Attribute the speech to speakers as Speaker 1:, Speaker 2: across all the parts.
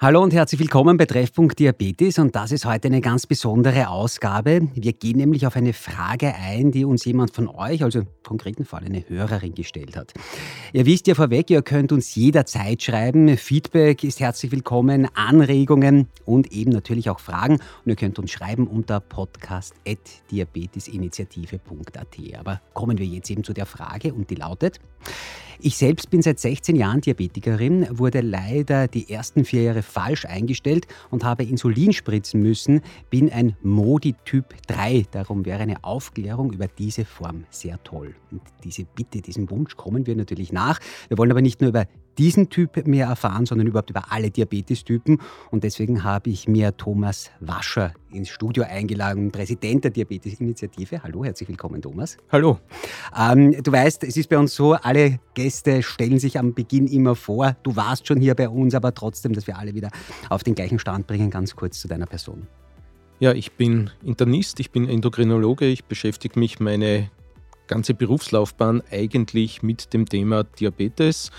Speaker 1: Hallo und herzlich willkommen bei Treffpunkt Diabetes und das ist heute eine ganz besondere Ausgabe. Wir gehen nämlich auf eine Frage ein, die uns jemand von euch, also im konkreten Fall eine Hörerin gestellt hat. Ihr wisst ja vorweg, ihr könnt uns jederzeit schreiben. Feedback ist herzlich willkommen, Anregungen und eben natürlich auch Fragen. Und ihr könnt uns schreiben unter podcast.diabetesinitiative.at. Aber kommen wir jetzt eben zu der Frage und die lautet, ich selbst bin seit 16 Jahren Diabetikerin, wurde leider die ersten vier Jahre falsch eingestellt und habe Insulin spritzen müssen, bin ein Modi Typ 3. Darum wäre eine Aufklärung über diese Form sehr toll. Und diese Bitte, diesem Wunsch kommen wir natürlich nach. Wir wollen aber nicht nur über diesen Typ mehr erfahren, sondern überhaupt über alle Diabetestypen. Und deswegen habe ich mir Thomas Wascher ins Studio eingeladen, Präsident der Diabetes-Initiative. Hallo, herzlich willkommen, Thomas.
Speaker 2: Hallo.
Speaker 1: Ähm, du weißt, es ist bei uns so, alle Gäste stellen sich am Beginn immer vor. Du warst schon hier bei uns, aber trotzdem, dass wir alle wieder auf den gleichen Stand bringen, ganz kurz zu deiner Person.
Speaker 2: Ja, ich bin Internist, ich bin Endokrinologe, ich beschäftige mich meine ganze Berufslaufbahn eigentlich mit dem Thema Diabetes,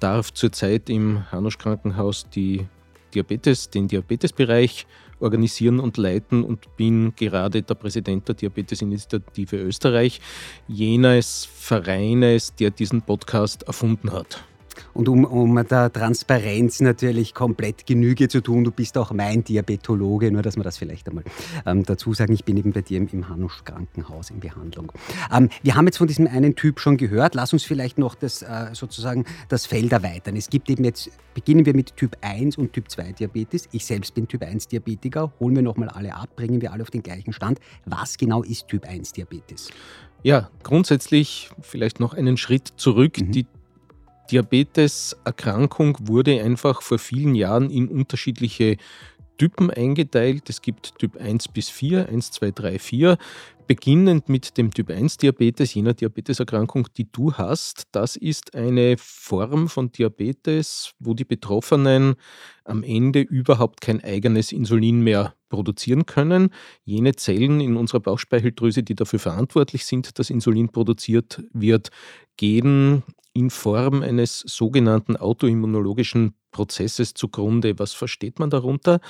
Speaker 2: darf zurzeit im Hanusch Krankenhaus die Diabetes, den Diabetesbereich organisieren und leiten und bin gerade der Präsident der Diabetesinitiative Österreich, jenes Vereines, der diesen Podcast erfunden hat.
Speaker 1: Und um, um der Transparenz natürlich komplett Genüge zu tun, du bist auch mein Diabetologe, nur dass wir das vielleicht einmal ähm, dazu sagen. Ich bin eben bei dir im, im Hanusch Krankenhaus in Behandlung. Ähm, wir haben jetzt von diesem einen Typ schon gehört. Lass uns vielleicht noch das, äh, sozusagen das Feld erweitern. Es gibt eben jetzt, beginnen wir mit Typ 1 und Typ 2 Diabetes. Ich selbst bin Typ 1 Diabetiker. Holen wir nochmal alle ab, bringen wir alle auf den gleichen Stand. Was genau ist Typ 1 Diabetes?
Speaker 2: Ja, grundsätzlich vielleicht noch einen Schritt zurück. Mhm. Die Diabeteserkrankung wurde einfach vor vielen Jahren in unterschiedliche Typen eingeteilt. Es gibt Typ 1 bis 4, 1, 2, 3, 4. Beginnend mit dem Typ 1 Diabetes, jener Diabeteserkrankung, die du hast. Das ist eine Form von Diabetes, wo die Betroffenen am Ende überhaupt kein eigenes Insulin mehr produzieren können. Jene Zellen in unserer Bauchspeicheldrüse, die dafür verantwortlich sind, dass Insulin produziert wird, gehen in Form eines sogenannten autoimmunologischen Prozesses zugrunde. Was versteht man darunter?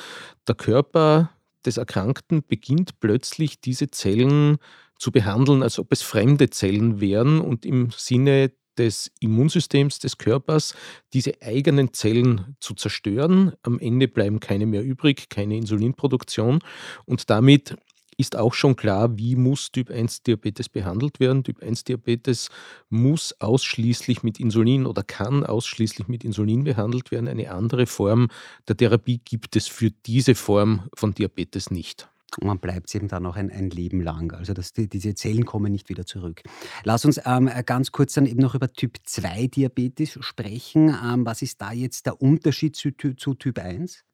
Speaker 2: Der Körper des Erkrankten beginnt plötzlich diese Zellen zu behandeln, als ob es fremde Zellen wären und im Sinne des Immunsystems des Körpers diese eigenen Zellen zu zerstören. Am Ende bleiben keine mehr übrig, keine Insulinproduktion und damit ist auch schon klar, wie muss Typ 1 Diabetes behandelt werden. Typ 1 Diabetes muss ausschließlich mit Insulin oder kann ausschließlich mit Insulin behandelt werden. Eine andere Form der Therapie gibt es für diese Form von Diabetes nicht.
Speaker 1: Und man bleibt eben dann auch ein, ein Leben lang. Also das, die, diese Zellen kommen nicht wieder zurück. Lass uns ähm, ganz kurz dann eben noch über Typ 2 Diabetes sprechen. Ähm, was ist da jetzt der Unterschied zu, zu Typ 1?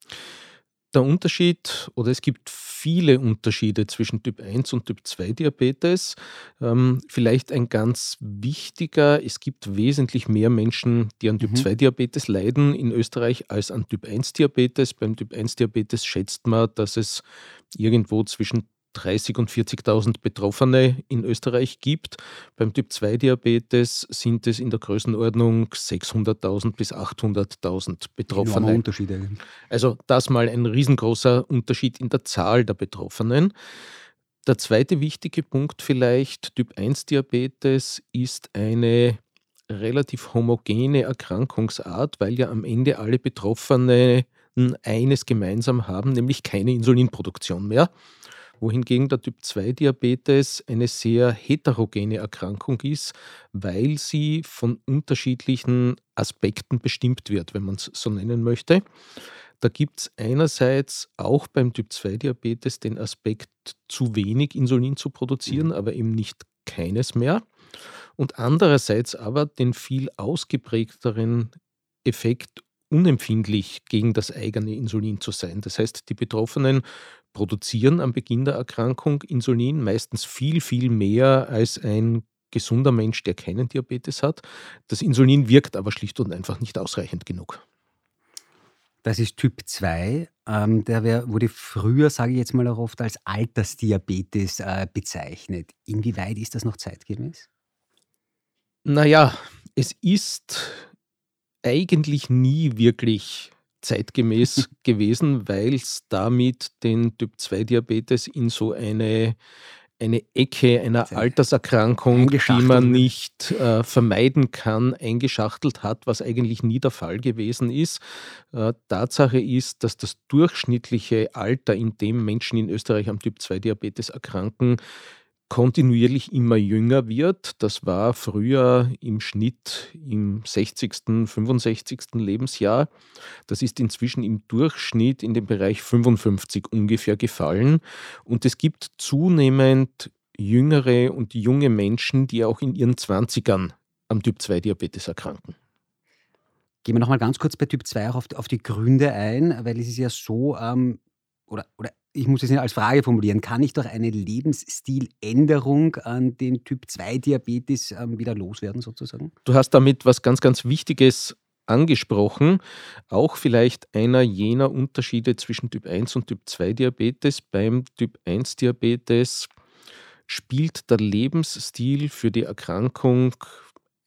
Speaker 2: Der Unterschied, oder es gibt viele Unterschiede zwischen Typ 1 und Typ 2 Diabetes. Ähm, vielleicht ein ganz wichtiger, es gibt wesentlich mehr Menschen, die an Typ mhm. 2 Diabetes leiden in Österreich als an Typ 1 Diabetes. Beim Typ 1 Diabetes schätzt man, dass es irgendwo zwischen 30.000 und 40.000 Betroffene in Österreich gibt. Beim Typ-2-Diabetes sind es in der Größenordnung 600.000 bis 800.000 Betroffene.
Speaker 1: Unterschiede.
Speaker 2: Also das mal ein riesengroßer Unterschied in der Zahl der Betroffenen. Der zweite wichtige Punkt vielleicht, Typ-1-Diabetes ist eine relativ homogene Erkrankungsart, weil ja am Ende alle Betroffenen eines gemeinsam haben, nämlich keine Insulinproduktion mehr wohingegen der Typ-2-Diabetes eine sehr heterogene Erkrankung ist, weil sie von unterschiedlichen Aspekten bestimmt wird, wenn man es so nennen möchte. Da gibt es einerseits auch beim Typ-2-Diabetes den Aspekt, zu wenig Insulin zu produzieren, mhm. aber eben nicht keines mehr. Und andererseits aber den viel ausgeprägteren Effekt, unempfindlich gegen das eigene Insulin zu sein. Das heißt, die Betroffenen produzieren am Beginn der Erkrankung Insulin, meistens viel, viel mehr als ein gesunder Mensch, der keinen Diabetes hat. Das Insulin wirkt aber schlicht und einfach nicht ausreichend genug.
Speaker 1: Das ist Typ 2. Ähm, der wär, wurde früher, sage ich jetzt mal auch oft, als Altersdiabetes äh, bezeichnet. Inwieweit ist das noch zeitgemäß?
Speaker 2: Naja, es ist eigentlich nie wirklich zeitgemäß gewesen, weil es damit den Typ-2-Diabetes in so eine eine Ecke einer Alterserkrankung, die man nicht äh, vermeiden kann, eingeschachtelt hat, was eigentlich nie der Fall gewesen ist. Äh, Tatsache ist, dass das durchschnittliche Alter, in dem Menschen in Österreich am Typ-2-Diabetes erkranken, kontinuierlich immer jünger wird. Das war früher im Schnitt im 60., 65. Lebensjahr. Das ist inzwischen im Durchschnitt in den Bereich 55 ungefähr gefallen. Und es gibt zunehmend jüngere und junge Menschen, die auch in ihren 20ern am Typ-2-Diabetes erkranken.
Speaker 1: Gehen wir nochmal ganz kurz bei Typ 2 auch auf, auf, die Gründe ein, weil es ist ja so, ähm, oder, oder ich muss es nicht als Frage formulieren, kann ich durch eine Lebensstiländerung an den Typ-2-Diabetes ähm, wieder loswerden sozusagen?
Speaker 2: Du hast damit was ganz, ganz Wichtiges angesprochen. Auch vielleicht einer jener Unterschiede zwischen Typ 1 und Typ 2 Diabetes. Beim Typ 1 Diabetes spielt der Lebensstil für die Erkrankung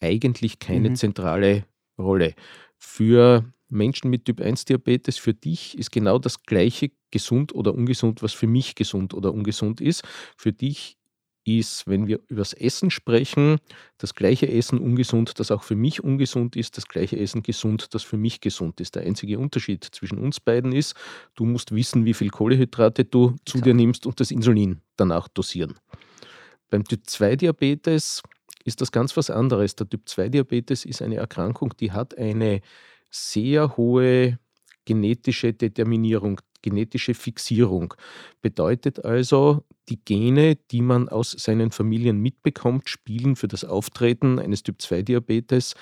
Speaker 2: eigentlich keine mhm. zentrale Rolle. Für Menschen mit Typ 1 Diabetes, für dich ist genau das gleiche gesund oder ungesund, was für mich gesund oder ungesund ist. Für dich ist, wenn wir über das Essen sprechen, das gleiche Essen ungesund, das auch für mich ungesund ist, das gleiche Essen gesund, das für mich gesund ist. Der einzige Unterschied zwischen uns beiden ist, du musst wissen, wie viel Kohlehydrate du zu dir nimmst und das Insulin danach dosieren. Beim Typ 2 Diabetes ist das ganz was anderes. Der Typ 2 Diabetes ist eine Erkrankung, die hat eine sehr hohe genetische Determinierung, genetische Fixierung. Bedeutet also, die Gene, die man aus seinen Familien mitbekommt, spielen für das Auftreten eines Typ-2-Diabetes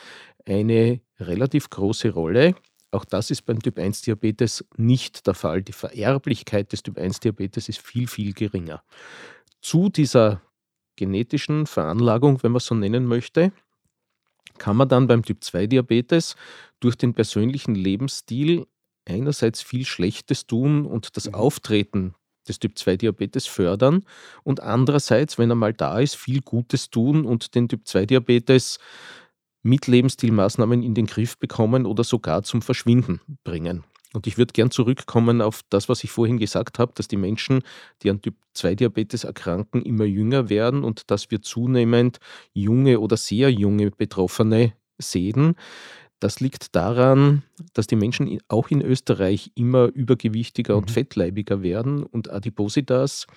Speaker 2: eine relativ große Rolle. Auch das ist beim Typ-1-Diabetes nicht der Fall. Die Vererblichkeit des Typ-1-Diabetes ist viel, viel geringer. Zu dieser genetischen Veranlagung, wenn man es so nennen möchte, kann man dann beim Typ-2-Diabetes durch den persönlichen Lebensstil einerseits viel Schlechtes tun und das mhm. Auftreten des Typ-2-Diabetes fördern und andererseits, wenn er mal da ist, viel Gutes tun und den Typ-2-Diabetes mit Lebensstilmaßnahmen in den Griff bekommen oder sogar zum Verschwinden bringen. Und ich würde gern zurückkommen auf das, was ich vorhin gesagt habe, dass die Menschen, die an Typ-2-Diabetes erkranken, immer jünger werden und dass wir zunehmend junge oder sehr junge Betroffene sehen. Das liegt daran, dass die Menschen auch in Österreich immer übergewichtiger und mhm. fettleibiger werden und Adipositas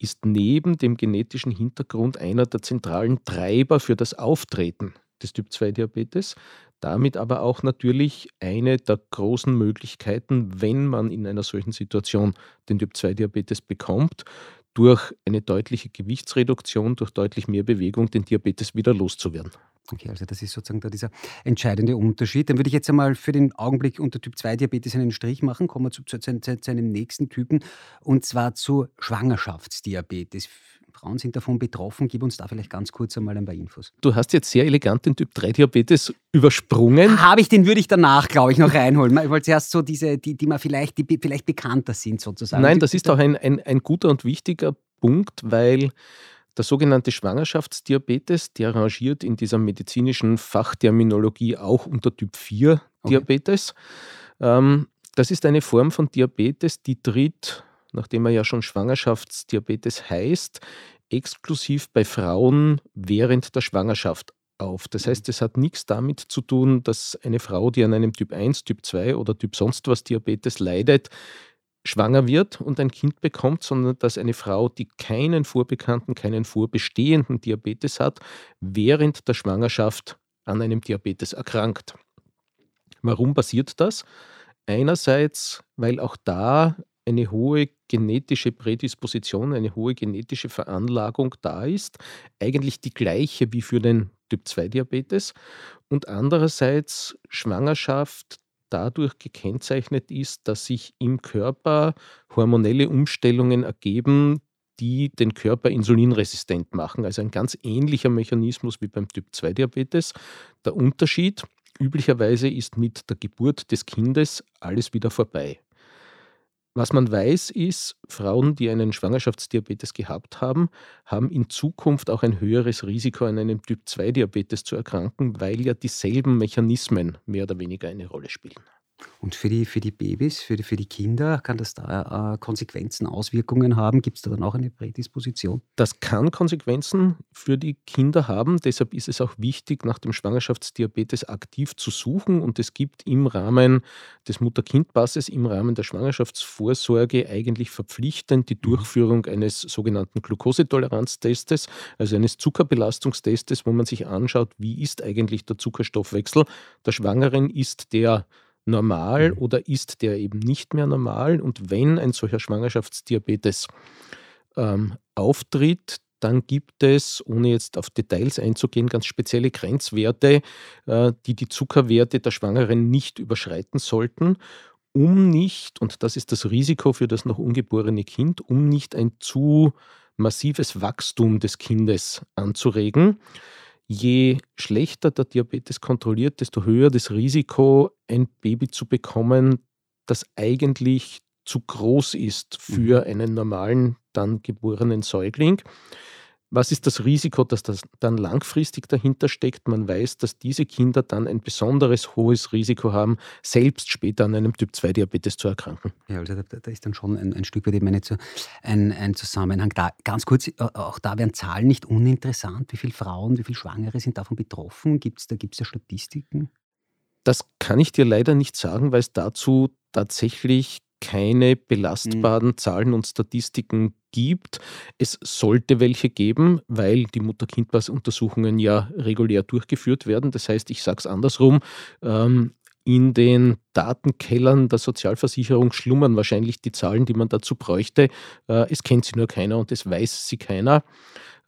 Speaker 2: ist neben dem genetischen Hintergrund einer der zentralen Treiber für das Auftreten des Typ-2-Diabetes damit aber auch natürlich eine der großen Möglichkeiten, wenn man in einer solchen Situation den Typ-2-Diabetes bekommt, durch eine deutliche Gewichtsreduktion, durch deutlich mehr Bewegung den Diabetes wieder loszuwerden.
Speaker 1: Okay, also das ist sozusagen da dieser entscheidende Unterschied. Dann würde ich jetzt einmal für den Augenblick unter Typ 2 Diabetes einen Strich machen. Kommen wir zu, zu, zu, zu einem nächsten Typen und zwar zu Schwangerschaftsdiabetes. Frauen sind davon betroffen. Gib uns da vielleicht ganz kurz einmal ein paar Infos.
Speaker 2: Du hast jetzt sehr elegant den Typ 3 Diabetes übersprungen.
Speaker 1: Habe ich, den würde ich danach, glaube ich, noch reinholen. Ich wollte zuerst so diese, die, die man vielleicht, die vielleicht bekannter sind sozusagen.
Speaker 2: Nein, das ist auch ein, ein, ein guter und wichtiger Punkt, weil der sogenannte Schwangerschaftsdiabetes, der rangiert in dieser medizinischen Fachterminologie auch unter Typ 4 Diabetes. Okay. Ähm, das ist eine Form von Diabetes, die tritt nachdem er ja schon Schwangerschaftsdiabetes heißt, exklusiv bei Frauen während der Schwangerschaft auf. Das heißt, es hat nichts damit zu tun, dass eine Frau, die an einem Typ 1, Typ 2 oder Typ sonst was Diabetes leidet, schwanger wird und ein Kind bekommt, sondern dass eine Frau, die keinen vorbekannten, keinen vorbestehenden Diabetes hat, während der Schwangerschaft an einem Diabetes erkrankt. Warum passiert das? Einerseits, weil auch da eine hohe genetische Prädisposition, eine hohe genetische Veranlagung da ist, eigentlich die gleiche wie für den Typ-2-Diabetes und andererseits Schwangerschaft dadurch gekennzeichnet ist, dass sich im Körper hormonelle Umstellungen ergeben, die den Körper insulinresistent machen. Also ein ganz ähnlicher Mechanismus wie beim Typ-2-Diabetes. Der Unterschied, üblicherweise ist mit der Geburt des Kindes alles wieder vorbei. Was man weiß, ist, Frauen, die einen Schwangerschaftsdiabetes gehabt haben, haben in Zukunft auch ein höheres Risiko, an einem Typ-2-Diabetes zu erkranken, weil ja dieselben Mechanismen mehr oder weniger eine Rolle spielen.
Speaker 1: Und für die, für die Babys, für die, für die Kinder, kann das da äh, Konsequenzen, Auswirkungen haben? Gibt es da dann auch eine Prädisposition?
Speaker 2: Das kann Konsequenzen für die Kinder haben. Deshalb ist es auch wichtig, nach dem Schwangerschaftsdiabetes aktiv zu suchen. Und es gibt im Rahmen des Mutter-Kind-Passes, im Rahmen der Schwangerschaftsvorsorge eigentlich verpflichtend die mhm. Durchführung eines sogenannten Glukosetoleranztestes, also eines Zuckerbelastungstestes, wo man sich anschaut, wie ist eigentlich der Zuckerstoffwechsel der Schwangeren, ist der normal mhm. oder ist der eben nicht mehr normal? Und wenn ein solcher Schwangerschaftsdiabetes ähm, auftritt, dann gibt es, ohne jetzt auf Details einzugehen, ganz spezielle Grenzwerte, äh, die die Zuckerwerte der Schwangeren nicht überschreiten sollten, um nicht, und das ist das Risiko für das noch ungeborene Kind, um nicht ein zu massives Wachstum des Kindes anzuregen je schlechter der Diabetes kontrolliert, desto höher das Risiko, ein Baby zu bekommen, das eigentlich zu groß ist für mhm. einen normalen, dann geborenen Säugling. Was ist das Risiko, dass das dann langfristig dahinter steckt? Man weiß, dass diese Kinder dann ein besonderes hohes Risiko haben, selbst später an einem Typ-2-Diabetes zu erkranken.
Speaker 1: Ja, also da, da, ist dann schon ein, ein Stück weit eben so ein, ein Zusammenhang. Da, ganz kurz, äh, auch da wären Zahlen nicht uninteressant. Wie viele Frauen, wie viele Schwangere sind davon betroffen? Gibt es da, gibt's da Statistiken?
Speaker 2: Das kann ich dir leider nicht sagen, weil es dazu tatsächlich keine belastbaren mhm. Zahlen und Statistiken gibt. Es sollte welche geben, weil die Mutter-Kind-Pass-Untersuchungen ja regulär durchgeführt werden. Das heißt, ich sage es andersrum, ähm, in den Datenkellern der Sozialversicherung schlummern wahrscheinlich die Zahlen, die man dazu bräuchte. Äh, es kennt sie nur keiner und es weiß sie keiner.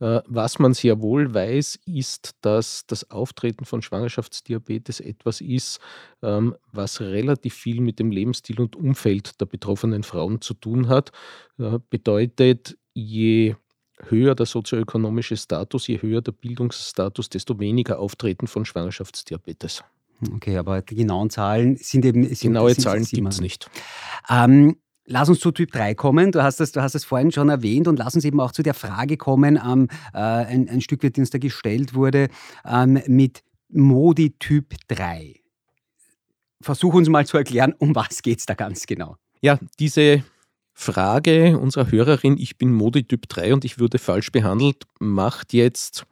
Speaker 2: Äh, was man sehr wohl weiß, ist, dass das Auftreten von Schwangerschaftsdiabetes etwas ist, ähm, was relativ viel mit dem Lebensstil und Umfeld der betroffenen Frauen zu tun hat. Äh, bedeutet, je höher der sozioökonomische Status, je höher der Bildungsstatus, desto weniger Auftreten von Schwangerschaftsdiabetes.
Speaker 1: Okay, aber die genauen Zahlen sind eben. Sind,
Speaker 2: Genaue Zahlen gibt es nicht.
Speaker 1: Ähm, Lass uns zu Typ 3 kommen. Du hast, das, du hast das vorhin schon erwähnt und lass uns eben auch zu der Frage kommen, ähm, äh, ein, ein, Stück die uns da gestellt wurde, ähm, mit Modi Typ 3. Versuch uns mal zu erklären, um was geht es da ganz genau?
Speaker 2: Ja, diese Frage unserer Hörerin, ich bin Modi Typ 3 und ich würde falsch behandelt, macht jetzt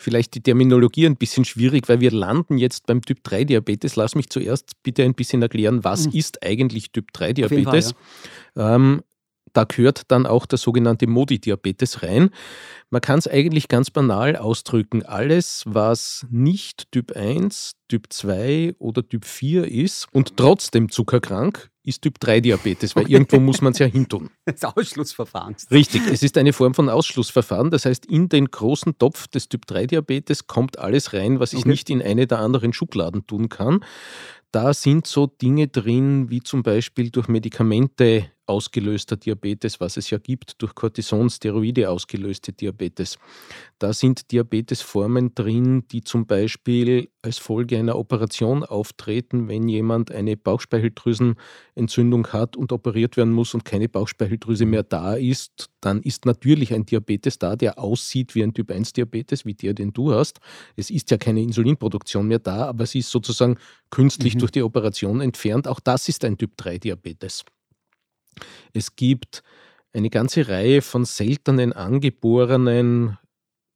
Speaker 2: vielleicht die Terminologie ein bisschen schwierig, weil wir landen jetzt beim Typ 3 Diabetes. Lass mich zuerst bitte ein bisschen erklären, was mhm. ist eigentlich Typ 3 Diabetes? Fall, ja. ähm, da gehört dann auch der sogenannte Modi-Diabetes rein. Man kann es eigentlich ganz banal ausdrücken. Alles, was nicht Typ 1, Typ 2 oder Typ 4 ist und trotzdem zuckerkrank, ist Typ 3 Diabetes, weil okay. irgendwo muss man es ja hintun.
Speaker 1: Das Ausschlussverfahren.
Speaker 2: Richtig, es ist eine Form von Ausschlussverfahren. Das heißt, in den großen Topf des Typ 3 Diabetes kommt alles rein, was ich okay. nicht in eine der anderen Schubladen tun kann. Da sind so Dinge drin, wie zum Beispiel durch Medikamente ausgelöster Diabetes, was es ja gibt, durch Cortison, Steroide ausgelöste Diabetes. Da sind Diabetesformen drin, die zum Beispiel als Folge einer Operation auftreten, wenn jemand eine Bauchspeicheldrüsenentzündung hat und operiert werden muss und keine Bauchspeicheldrüse mehr da ist, dann ist natürlich ein Diabetes da, der aussieht wie ein Typ-1-Diabetes, wie der, den du hast. Es ist ja keine Insulinproduktion mehr da, aber sie ist sozusagen künstlich mhm. durch die Operation entfernt. Auch das ist ein Typ-3-Diabetes. Es gibt eine ganze Reihe von seltenen angeborenen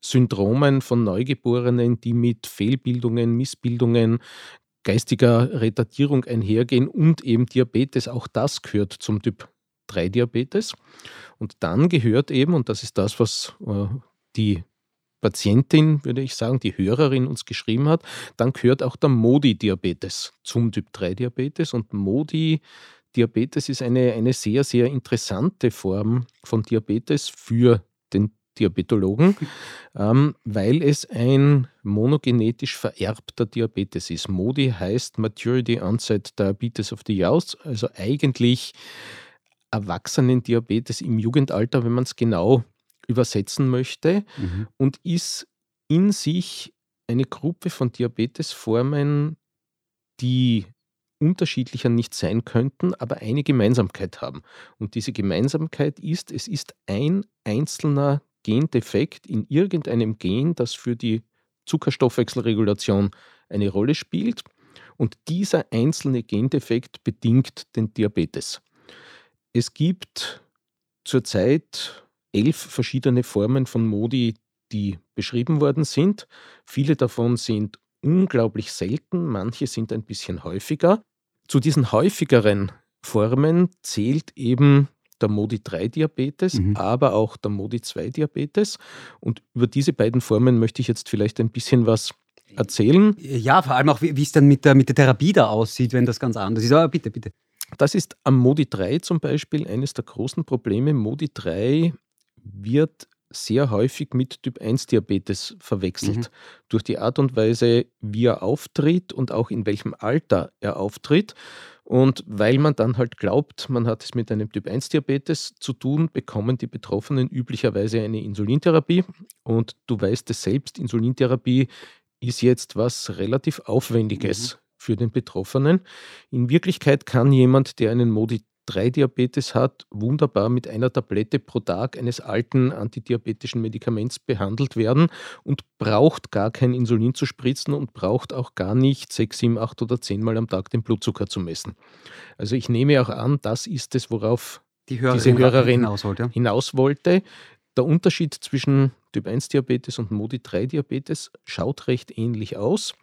Speaker 2: Syndromen von Neugeborenen, die mit Fehlbildungen, Missbildungen, geistiger Retardierung einhergehen und eben Diabetes. Auch das gehört zum Typ 3 Diabetes. Und dann gehört eben, und das ist das, was äh, die Patientin, würde ich sagen, die Hörerin uns geschrieben hat, dann gehört auch der Modi-Diabetes zum Typ 3 Diabetes. Und Modi Diabetes ist eine, eine sehr, sehr interessante Form von Diabetes für den Diabetologen, ähm, weil es ein monogenetisch vererbter Diabetes ist. MODI heißt Maturity Onset Diabetes of the Youth, also eigentlich Erwachsenendiabetes im Jugendalter, wenn man es genau übersetzen möchte, mhm. und ist in sich eine Gruppe von Diabetesformen, die unterschiedlicher nicht sein könnten, aber eine Gemeinsamkeit haben. Und diese Gemeinsamkeit ist, es ist ein einzelner Gendefekt in irgendeinem Gen, das für die Zuckerstoffwechselregulation eine Rolle spielt. Und dieser einzelne Gendefekt bedingt den Diabetes. Es gibt zurzeit elf verschiedene Formen von Modi, die beschrieben worden sind. Viele davon sind unglaublich selten, manche sind ein bisschen häufiger. Zu diesen häufigeren Formen zählt eben der Modi-3-Diabetes, mhm. aber auch der Modi-2-Diabetes. Und über diese beiden Formen möchte ich jetzt vielleicht ein bisschen was erzählen.
Speaker 1: Ja, vor allem auch, wie es dann mit der, mit der Therapie da aussieht, wenn das ganz anders ist. Aber bitte, bitte.
Speaker 2: Das ist am Modi 3 zum Beispiel eines der großen Probleme. Modi 3 wird sehr häufig mit Typ 1 Diabetes verwechselt. Mhm. Durch die Art und Weise, wie er auftritt und auch in welchem Alter er auftritt. Und weil man dann halt glaubt, man hat es mit einem Typ 1 Diabetes zu tun, bekommen die Betroffenen üblicherweise eine Insulintherapie. Und du weißt es selbst, Insulintherapie ist jetzt was relativ Aufwendiges mhm. für den Betroffenen. In Wirklichkeit kann jemand, der einen Modi 3-Diabetes hat, wunderbar mit einer Tablette pro Tag eines alten antidiabetischen Medikaments behandelt werden und braucht gar kein Insulin zu spritzen und braucht auch gar nicht 6, 7, 8 oder 10 Mal am Tag den Blutzucker zu messen. Also ich nehme auch an, das ist es, worauf
Speaker 1: Die Hörerin diese Hörerin hinaus wollte.
Speaker 2: hinaus wollte. Der Unterschied zwischen Typ 1 Diabetes und Modi 3 Diabetes schaut recht ähnlich aus.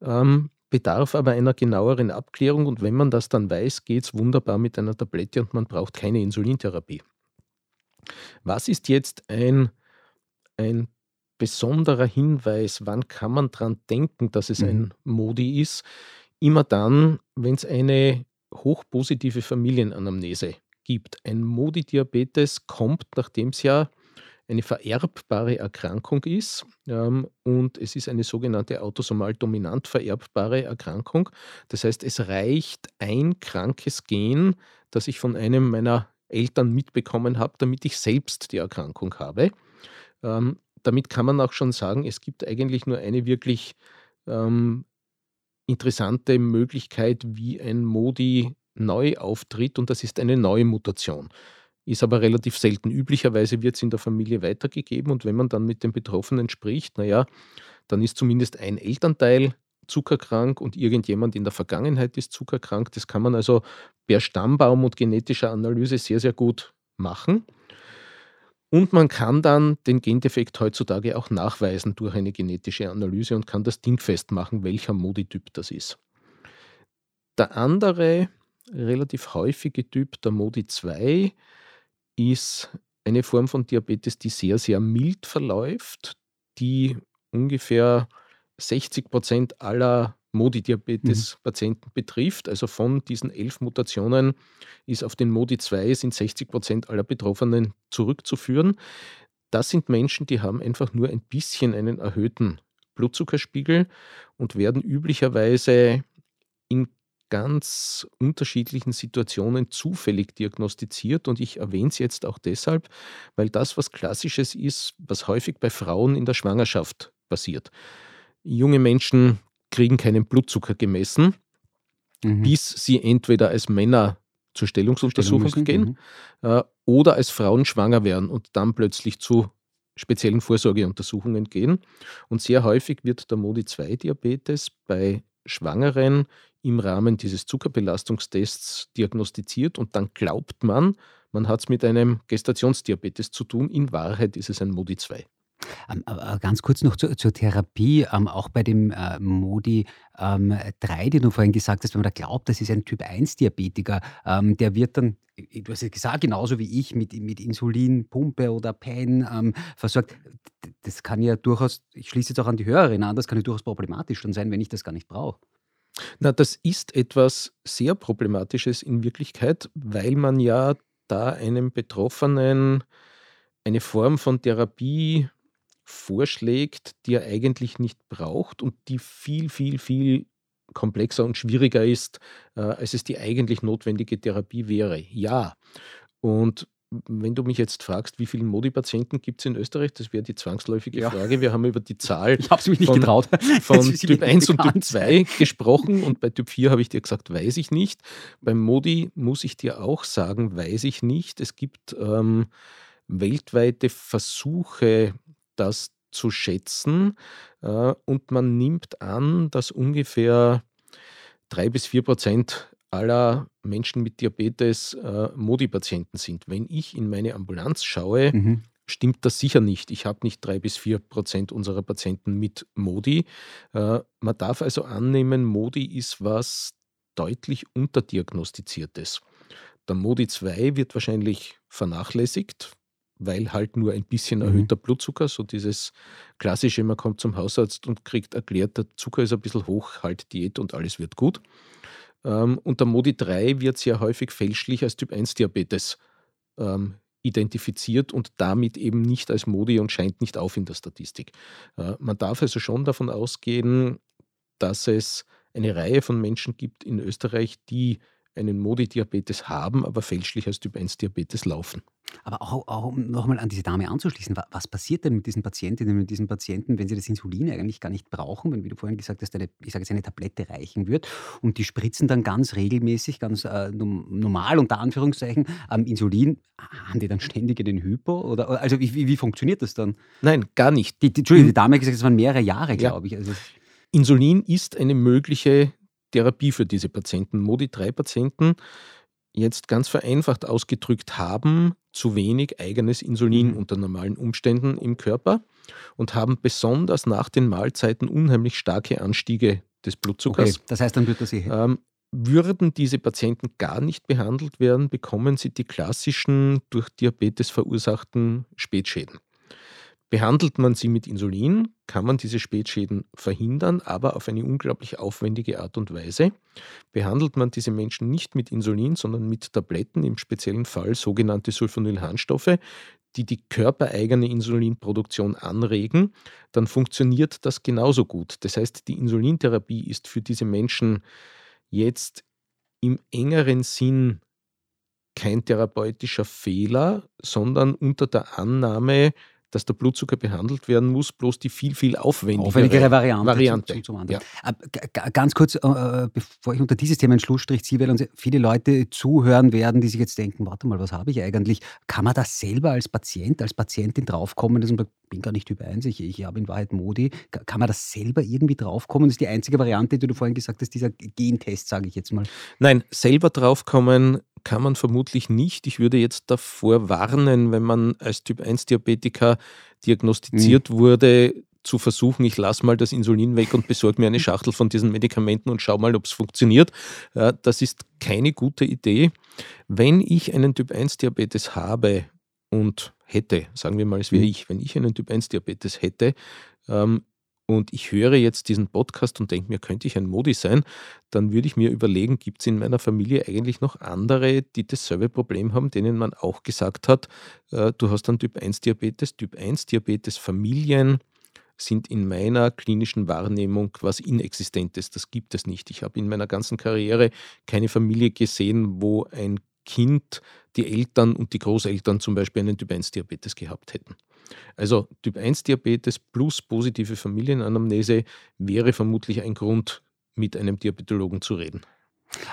Speaker 2: Ähm, bedarf aber einer genaueren Abklärung und wenn man das dann weiß, geht es wunderbar mit einer Tablette und man braucht keine Insulintherapie. Was ist jetzt ein, ein besonderer Hinweis, wann kann man daran denken, dass es mhm. ein Modi ist? Immer dann, wenn es eine hochpositive Familienanamnese gibt. Ein Modi-Diabetes kommt, nachdem es ja eine vererbbare Erkrankung ist ähm, und es ist eine sogenannte autosomal dominant vererbbare Erkrankung. Das heißt, es reicht ein krankes Gen, das ich von einem meiner Eltern mitbekommen habe, damit ich selbst die Erkrankung habe. Ähm, damit kann man auch schon sagen, es gibt eigentlich nur eine wirklich ähm, interessante Möglichkeit, wie ein Modi neu auftritt und das ist eine neue Mutation ist aber relativ selten. Üblicherweise wird es in der Familie weitergegeben und wenn man dann mit den Betroffenen spricht, naja, dann ist zumindest ein Elternteil zuckerkrank und irgendjemand in der Vergangenheit ist zuckerkrank. Das kann man also per Stammbaum und genetischer Analyse sehr, sehr gut machen. Und man kann dann den Gendefekt heutzutage auch nachweisen durch eine genetische Analyse und kann das Ding festmachen, welcher Modi-Typ das ist. Der andere relativ häufige Typ, der Modi 2, ist eine Form von Diabetes, die sehr, sehr mild verläuft, die ungefähr 60 Prozent aller Modi-Diabetes-Patienten mhm. betrifft. Also von diesen elf Mutationen ist auf den Modi 2 sind 60 Prozent aller Betroffenen zurückzuführen. Das sind Menschen, die haben einfach nur ein bisschen einen erhöhten Blutzuckerspiegel und werden üblicherweise in ganz unterschiedlichen Situationen zufällig diagnostiziert. Und ich erwähne es jetzt auch deshalb, weil das was Klassisches ist, was häufig bei Frauen in der Schwangerschaft passiert. Junge Menschen kriegen keinen Blutzucker gemessen, mhm. bis sie entweder als Männer zur Stellungsuntersuchung Stellung gehen mhm. äh, oder als Frauen schwanger werden und dann plötzlich zu speziellen Vorsorgeuntersuchungen gehen. Und sehr häufig wird der Modi-2-Diabetes bei Schwangeren im Rahmen dieses Zuckerbelastungstests diagnostiziert und dann glaubt man, man hat es mit einem Gestationsdiabetes zu tun. In Wahrheit ist es ein Modi 2.
Speaker 1: Ähm, ganz kurz noch zur, zur Therapie, ähm, auch bei dem äh, Modi ähm, 3, den du vorhin gesagt hast, wenn man da glaubt, das ist ein Typ 1-Diabetiker, ähm, der wird dann, du hast es gesagt, genauso wie ich, mit, mit Insulinpumpe oder Pen ähm, versorgt. Das kann ja durchaus, ich schließe jetzt auch an die Hörerin an, das kann ja durchaus problematisch schon sein, wenn ich das gar nicht brauche.
Speaker 2: Na, das ist etwas sehr Problematisches in Wirklichkeit, weil man ja da einem Betroffenen eine Form von Therapie vorschlägt, die er eigentlich nicht braucht und die viel, viel, viel komplexer und schwieriger ist, äh, als es die eigentlich notwendige Therapie wäre. Ja. Und wenn du mich jetzt fragst, wie viele Modi-Patienten gibt es in Österreich, das wäre die zwangsläufige ja. Frage. Wir haben über die Zahl
Speaker 1: von,
Speaker 2: von Typ 1 und Typ 2 gesprochen und bei Typ 4 habe ich dir gesagt, weiß ich nicht. Beim Modi muss ich dir auch sagen, weiß ich nicht. Es gibt ähm, weltweite Versuche, das zu schätzen äh, und man nimmt an, dass ungefähr drei bis vier Prozent aller Menschen mit Diabetes äh, Modi-Patienten sind. Wenn ich in meine Ambulanz schaue, mhm. stimmt das sicher nicht. Ich habe nicht drei bis vier Prozent unserer Patienten mit Modi. Äh, man darf also annehmen, Modi ist was deutlich unterdiagnostiziertes. Der Modi 2 wird wahrscheinlich vernachlässigt, weil halt nur ein bisschen mhm. erhöhter mhm. Blutzucker, so dieses klassische, man kommt zum Hausarzt und kriegt erklärt, der Zucker ist ein bisschen hoch, halt Diät und alles wird gut. Ähm, und der Modi 3 wird sehr häufig fälschlich als Typ 1 Diabetes ähm, identifiziert und damit eben nicht als Modi und scheint nicht auf in der Statistik. Äh, man darf also schon davon ausgehen, dass es eine Reihe von Menschen gibt in Österreich, die einen Modi-Diabetes haben, aber fälschlich als Typ-1-Diabetes laufen.
Speaker 1: Aber auch, auch um nochmal an diese Dame anzuschließen, was passiert denn mit diesen Patientinnen, mit diesen Patienten, wenn sie das Insulin eigentlich gar nicht brauchen, wenn, wie du vorhin gesagt hast, eine, ich sage jetzt eine Tablette reichen wird und die spritzen dann ganz regelmäßig, ganz äh, normal unter Anführungszeichen am Insulin, haben die dann ständig den Hypo? Oder, also wie, wie, wie funktioniert das dann?
Speaker 2: Nein, gar nicht.
Speaker 1: Die, die, Entschuldigung, die Dame hat gesagt, es waren mehrere Jahre, glaube ja. ich. Also,
Speaker 2: Insulin ist eine mögliche Therapie für diese Patienten. Modi-3-Patienten, jetzt ganz vereinfacht ausgedrückt, haben zu wenig eigenes Insulin mhm. unter normalen Umständen im Körper und haben besonders nach den Mahlzeiten unheimlich starke Anstiege des Blutzuckers.
Speaker 1: Okay, das heißt, dann wird das eh.
Speaker 2: Ähm, würden diese Patienten gar nicht behandelt werden, bekommen sie die klassischen durch Diabetes verursachten Spätschäden. Behandelt man sie mit Insulin, kann man diese Spätschäden verhindern, aber auf eine unglaublich aufwendige Art und Weise. Behandelt man diese Menschen nicht mit Insulin, sondern mit Tabletten, im speziellen Fall sogenannte Sulfonylharnstoffe, die die körpereigene Insulinproduktion anregen, dann funktioniert das genauso gut. Das heißt, die Insulintherapie ist für diese Menschen jetzt im engeren Sinn kein therapeutischer Fehler, sondern unter der Annahme, dass der Blutzucker behandelt werden muss, bloß die viel, viel aufwendigere,
Speaker 1: aufwendigere Variante.
Speaker 2: Variante.
Speaker 1: Zum, zum ja. Äh, ganz kurz, äh, bevor ich unter dieses Thema einen Schlussstrich ziehe, weil uns viele Leute zuhören werden, die sich jetzt denken, warte mal, was habe ich eigentlich? Kann man das selber als Patient, als Patientin draufkommen, dass man sagt, ich bin gar nicht Typ 1, ich, ich habe in Wahrheit Modi. Kann man das selber irgendwie draufkommen? Das ist die einzige Variante, die du vorhin gesagt hast, dieser Gentest, sage ich jetzt mal.
Speaker 2: Nein, selber draufkommen kann man vermutlich nicht. Ich würde jetzt davor warnen, wenn man als Typ-1-Diabetiker diagnostiziert mhm. wurde, zu versuchen, ich lasse mal das Insulin weg und besorge mir eine Schachtel von diesen Medikamenten und schaue mal, ob es funktioniert. Das ist keine gute Idee. Wenn ich einen Typ-1-Diabetes habe und hätte, sagen wir mal, es wäre mhm. ich, wenn ich einen Typ-1-Diabetes hätte, ähm, und ich höre jetzt diesen Podcast und denke mir, könnte ich ein Modi sein, dann würde ich mir überlegen, gibt es in meiner Familie eigentlich noch andere, die dasselbe Problem haben, denen man auch gesagt hat, äh, du hast dann Typ 1 Diabetes, Typ 1 Diabetes Familien sind in meiner klinischen Wahrnehmung was Inexistentes. Das gibt es nicht. Ich habe in meiner ganzen Karriere keine Familie gesehen, wo ein Kind, die Eltern und die Großeltern zum Beispiel einen Typ 1 Diabetes gehabt hätten. Also Typ 1 Diabetes plus positive Familienanamnese wäre vermutlich ein Grund, mit einem Diabetologen zu reden.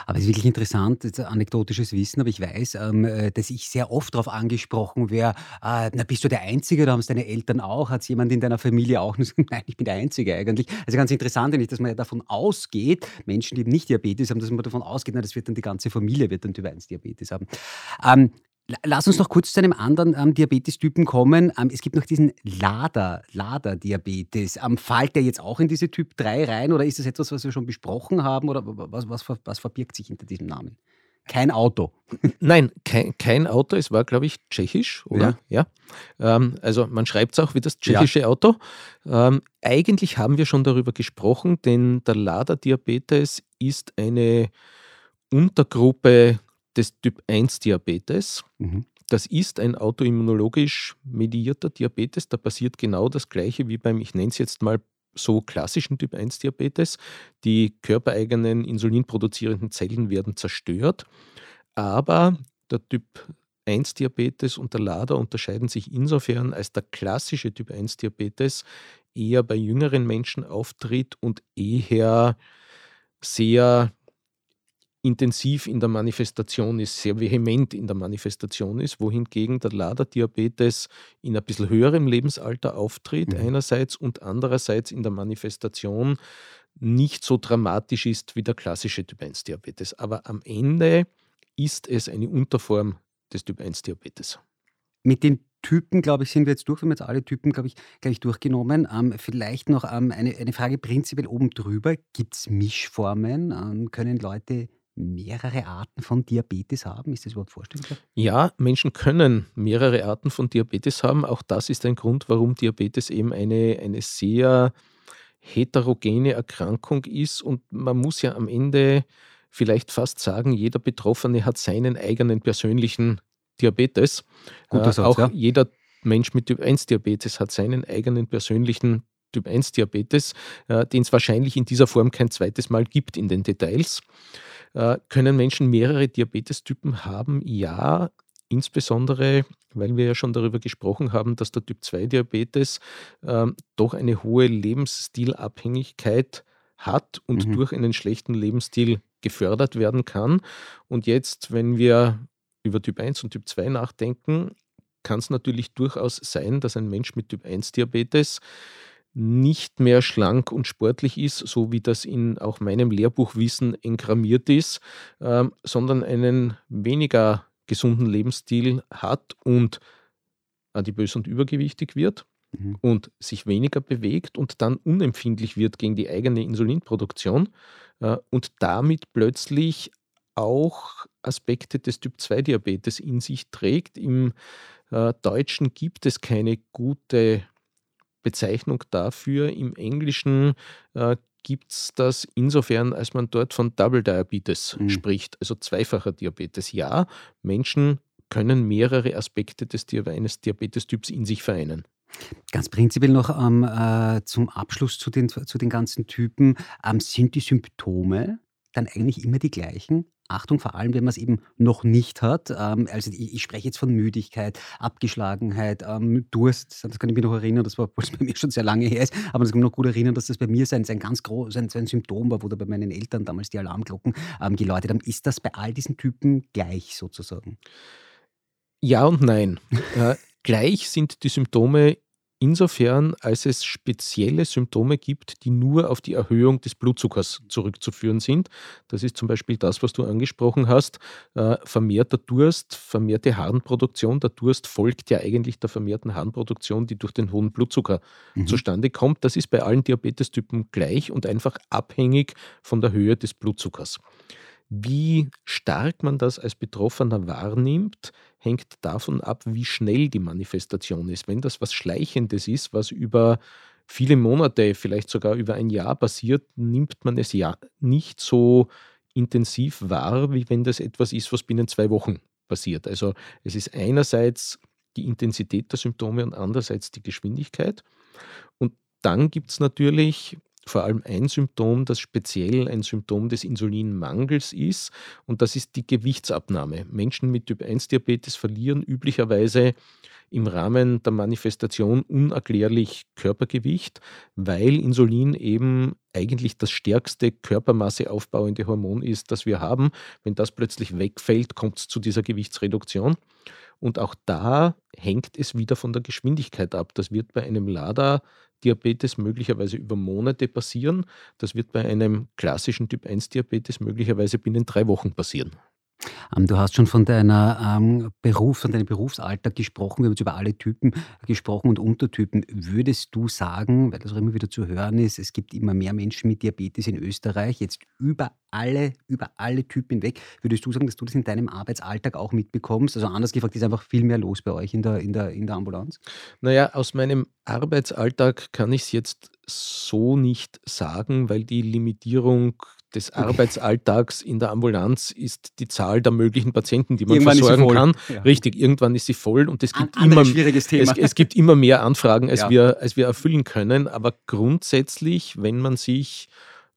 Speaker 1: Aber es ist wirklich interessant, ist anekdotisches Wissen, aber ich weiß, ähm, äh, dass ich sehr oft darauf angesprochen wäre, äh, na bist du der Einzige, da haben es deine Eltern auch, hat es jemand in deiner Familie auch? Nein, ich bin der Einzige eigentlich. Also ganz interessant, dass man ja davon ausgeht, Menschen, die eben nicht Diabetes haben, dass man davon ausgeht, na, das wird dann die ganze Familie wird dann Typ 1 Diabetes haben. Ähm, Lass uns noch kurz zu einem anderen ähm, Diabetestypen kommen. Ähm, es gibt noch diesen Lader, Lader-Diabetes. Ähm, fällt der jetzt auch in diese Typ 3 rein oder ist das etwas, was wir schon besprochen haben oder was, was, was verbirgt sich hinter diesem Namen? Kein Auto.
Speaker 2: Nein, kein, kein Auto. Es war, glaube ich, tschechisch, oder? Ja. ja. Ähm, also man schreibt es auch wie das tschechische ja. Auto. Ähm, eigentlich haben wir schon darüber gesprochen, denn der Lader-Diabetes ist eine Untergruppe des Typ-1-Diabetes. Mhm. Das ist ein autoimmunologisch medierter Diabetes. Da passiert genau das Gleiche wie beim, ich nenne es jetzt mal so klassischen Typ-1-Diabetes. Die körpereigenen insulinproduzierenden Zellen werden zerstört. Aber der Typ 1-Diabetes und der LADA unterscheiden sich insofern, als der klassische Typ 1-Diabetes eher bei jüngeren Menschen auftritt und eher sehr intensiv in der Manifestation ist, sehr vehement in der Manifestation ist, wohingegen der Laderdiabetes in ein bisschen höherem Lebensalter auftritt, mhm. einerseits und andererseits in der Manifestation nicht so dramatisch ist wie der klassische Typ-1-Diabetes. Aber am Ende ist es eine Unterform des Typ-1-Diabetes.
Speaker 1: Mit den Typen, glaube ich, sind wir jetzt durch. Wir haben jetzt alle Typen, glaube ich, gleich durchgenommen. Ähm, vielleicht noch ähm, eine, eine Frage prinzipiell oben drüber. Gibt es Mischformen? Ähm, können Leute mehrere Arten von Diabetes haben? Ist das überhaupt vorstellbar?
Speaker 2: Ja, Menschen können mehrere Arten von Diabetes haben. Auch das ist ein Grund, warum Diabetes eben eine, eine sehr heterogene Erkrankung ist. Und man muss ja am Ende vielleicht fast sagen, jeder Betroffene hat seinen eigenen persönlichen Diabetes.
Speaker 1: Guter äh, Satz,
Speaker 2: auch
Speaker 1: ja.
Speaker 2: jeder Mensch mit Typ 1 Diabetes hat seinen eigenen persönlichen Typ 1 Diabetes, äh, den es wahrscheinlich in dieser Form kein zweites Mal gibt in den Details. Äh, können Menschen mehrere Diabetestypen haben? Ja, insbesondere, weil wir ja schon darüber gesprochen haben, dass der Typ 2 Diabetes äh, doch eine hohe Lebensstilabhängigkeit hat und mhm. durch einen schlechten Lebensstil gefördert werden kann. Und jetzt, wenn wir über Typ 1 und Typ 2 nachdenken, kann es natürlich durchaus sein, dass ein Mensch mit Typ 1 Diabetes nicht mehr schlank und sportlich ist, so wie das in auch meinem Lehrbuchwissen engrammiert ist, äh, sondern einen weniger gesunden Lebensstil hat und adipös und übergewichtig wird mhm. und sich weniger bewegt und dann unempfindlich wird gegen die eigene Insulinproduktion äh, und damit plötzlich auch Aspekte des Typ-2-Diabetes in sich trägt. Im äh, Deutschen gibt es keine gute Bezeichnung dafür. Im Englischen äh, gibt es das insofern, als man dort von Double Diabetes mhm. spricht, also zweifacher Diabetes. Ja, Menschen können mehrere Aspekte des eines Diabetestyps in sich vereinen.
Speaker 1: Ganz prinzipiell noch ähm, äh, zum Abschluss zu den, zu den ganzen Typen. Ähm, sind die Symptome dann eigentlich immer die gleichen? Achtung, vor allem, wenn man es eben noch nicht hat. Ähm, also ich, spreche jetzt von Müdigkeit, Abgeschlagenheit, ähm, Durst. Das kann ich mich noch erinnern, das war bei mir schon sehr lange her ist, aber das kann ich mich noch gut erinnern, dass das bei mir sein, sein ganz großes sein, sein Symptom war, wo da bei meinen Eltern damals die Alarmglocken ähm, geläutet haben. Ist das bei all diesen Typen gleich sozusagen?
Speaker 2: Ja und nein. äh, gleich sind die Symptome insofern, als es spezielle Symptome gibt, die nur auf die Erhöhung des Blutzuckers zurückzuführen sind. Das ist zum Beispiel das, was du angesprochen hast, äh, vermehrter Durst, vermehrte Harnproduktion. Der Durst folgt ja eigentlich der vermehrten Harnproduktion, die durch den hohen Blutzucker mhm. zustande kommt. Das ist bei allen Diabetestypen gleich und einfach abhängig von der Höhe des Blutzuckers. Wie stark man das als Betroffener wahrnimmt, hängt davon ab, wie schnell die Manifestation ist. Wenn das was Schleichendes ist, was über viele Monate, vielleicht sogar über ein Jahr passiert, nimmt man es ja nicht so intensiv wahr, wie wenn das etwas ist, was binnen zwei Wochen passiert. Also es ist einerseits die Intensität der Symptome und andererseits die Geschwindigkeit. Und dann gibt es natürlich vor allem ein Symptom, das speziell ein Symptom des Insulinmangels ist, und das ist die Gewichtsabnahme. Menschen mit Typ-1-Diabetes verlieren üblicherweise im Rahmen der Manifestation unerklärlich Körpergewicht, weil Insulin eben eigentlich das stärkste körpermasseaufbauende Hormon ist, das wir haben. Wenn das plötzlich wegfällt, kommt es zu dieser Gewichtsreduktion. Und auch da hängt es wieder von der Geschwindigkeit ab. Das wird bei einem LADA Diabetes möglicherweise über Monate passieren. Das wird bei einem klassischen Typ-1-Diabetes möglicherweise binnen drei Wochen passieren.
Speaker 1: Ähm, du hast schon von deiner ähm, Beruf, von deinem Berufsalltag gesprochen. Wir haben jetzt über alle Typen gesprochen und Untertypen. Würdest du sagen, weil das auch immer wieder zu hören ist, es gibt immer mehr Menschen mit Diabetes in Österreich, jetzt über alle, über alle Typen hinweg, würdest du sagen, dass du das in deinem Arbeitsalltag auch mitbekommst? Also anders gefragt, ist einfach viel mehr los bei euch in der, in der, in der Ambulanz?
Speaker 2: Naja, aus meinem Arbeitsalltag kann ich es jetzt so nicht sagen, weil die Limitierung des Arbeitsalltags in der Ambulanz ist die Zahl der möglichen Patienten, die man irgendwann versorgen kann. Ja. Richtig, irgendwann ist sie voll und es gibt, An, immer, es, es, gibt immer mehr Anfragen, als, ja. wir, als wir erfüllen können. Aber grundsätzlich, wenn man sich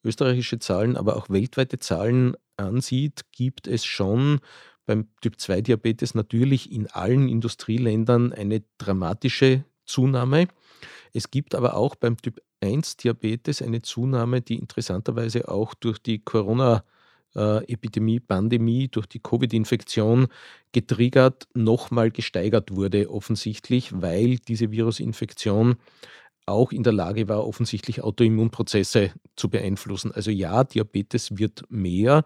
Speaker 2: österreichische Zahlen, aber auch weltweite Zahlen ansieht, gibt es schon beim Typ-2-Diabetes natürlich in allen Industrieländern eine dramatische Zunahme. Es gibt aber auch beim Typ 1 Diabetes eine Zunahme, die interessanterweise auch durch die Corona Epidemie, Pandemie, durch die Covid-Infektion getriggert, nochmal gesteigert wurde, offensichtlich, weil diese Virusinfektion auch in der Lage war, offensichtlich Autoimmunprozesse zu beeinflussen. Also ja, Diabetes wird mehr.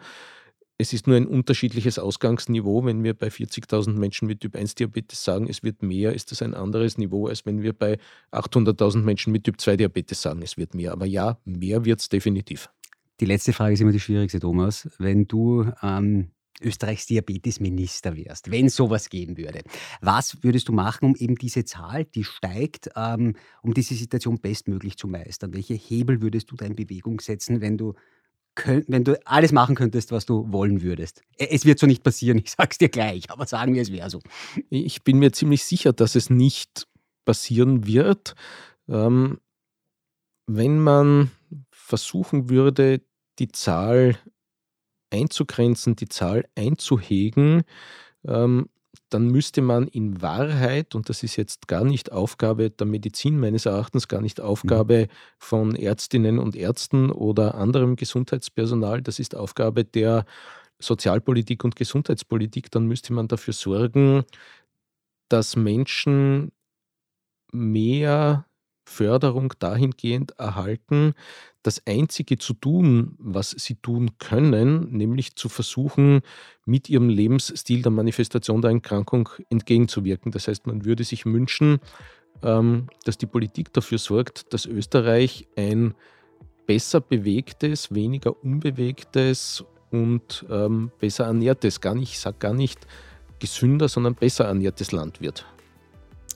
Speaker 2: Es ist nur ein unterschiedliches Ausgangsniveau. Wenn wir bei 40.000 Menschen mit Typ-1-Diabetes sagen, es wird mehr, ist das ein anderes Niveau, als wenn wir bei 800.000 Menschen mit Typ-2-Diabetes sagen, es wird mehr. Aber ja, mehr wird es definitiv.
Speaker 1: Die letzte Frage ist immer die schwierigste, Thomas. Wenn du ähm, Österreichs Diabetesminister wärst, wenn sowas geben würde, was würdest du machen, um eben diese Zahl, die steigt, ähm, um diese Situation bestmöglich zu meistern? Welche Hebel würdest du da in Bewegung setzen, wenn du wenn du alles machen könntest, was du wollen würdest. Es wird so nicht passieren, ich sage es dir gleich, aber sagen wir, es wäre so.
Speaker 2: Ich bin mir ziemlich sicher, dass es nicht passieren wird. Ähm, wenn man versuchen würde, die Zahl einzugrenzen, die Zahl einzuhegen, ähm, dann müsste man in Wahrheit, und das ist jetzt gar nicht Aufgabe der Medizin meines Erachtens, gar nicht Aufgabe von Ärztinnen und Ärzten oder anderem Gesundheitspersonal, das ist Aufgabe der Sozialpolitik und Gesundheitspolitik, dann müsste man dafür sorgen, dass Menschen mehr Förderung dahingehend erhalten, das Einzige zu tun, was sie tun können, nämlich zu versuchen, mit ihrem Lebensstil der Manifestation der Erkrankung entgegenzuwirken. Das heißt, man würde sich wünschen, ähm, dass die Politik dafür sorgt, dass Österreich ein besser bewegtes, weniger unbewegtes und ähm, besser ernährtes, gar nicht, ich sage gar nicht gesünder, sondern besser ernährtes Land wird.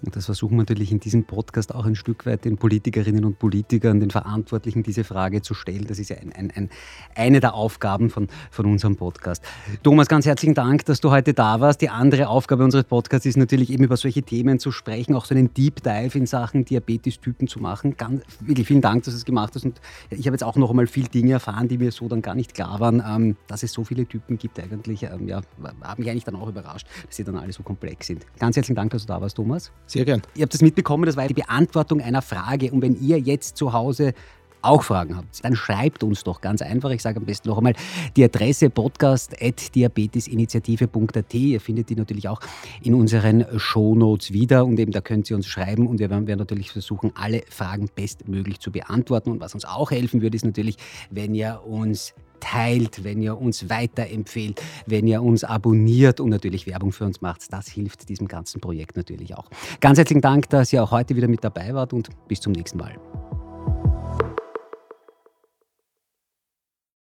Speaker 1: Und das versuchen wir natürlich in diesem Podcast auch ein Stück weit den Politikerinnen und Politikern, den Verantwortlichen diese Frage zu stellen. Das ist ja ein, ein, ein, eine der Aufgaben von, von unserem Podcast. Thomas, ganz herzlichen Dank, dass du heute da warst. Die andere Aufgabe unseres Podcasts ist natürlich eben über solche Themen zu sprechen, auch so einen Deep Dive in Sachen Diabetes-Typen zu machen. Ganz, wirklich vielen Dank, dass du es gemacht hast. Und ich habe jetzt auch noch einmal viele Dinge erfahren, die mir so dann gar nicht klar waren, ähm, dass es so viele Typen gibt eigentlich. Ähm, ja, hat mich eigentlich dann auch überrascht, dass sie dann alle so komplex sind. Ganz herzlichen Dank, dass du da warst, Thomas.
Speaker 2: Sehr gern.
Speaker 1: Ihr habt das mitbekommen, das war die Beantwortung einer Frage. Und wenn ihr jetzt zu Hause auch Fragen habt, dann schreibt uns doch ganz einfach. Ich sage am besten noch einmal die Adresse podcast.diabetesinitiative.at. Ihr findet die natürlich auch in unseren Shownotes wieder und eben da könnt ihr uns schreiben und wir werden natürlich versuchen, alle Fragen bestmöglich zu beantworten. Und was uns auch helfen würde, ist natürlich, wenn ihr uns teilt, wenn ihr uns weiterempfehlt, wenn ihr uns abonniert und natürlich Werbung für uns macht. Das hilft diesem ganzen Projekt natürlich auch. Ganz herzlichen Dank, dass ihr auch heute wieder mit dabei wart und bis zum nächsten Mal.